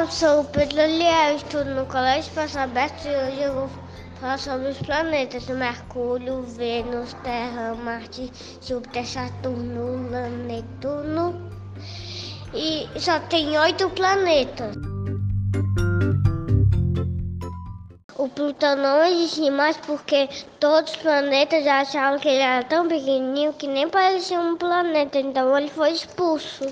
Olá, sou o Pedro Liel, estudo no Colégio Espaço Aberto e hoje eu vou falar sobre os planetas: Mercúrio, Vênus, Terra, Marte, Júpiter, Saturno, Urano, Netuno. E só tem oito planetas. O Plutão não existe mais porque todos os planetas achavam que ele era tão pequenininho que nem parecia um planeta, então ele foi expulso.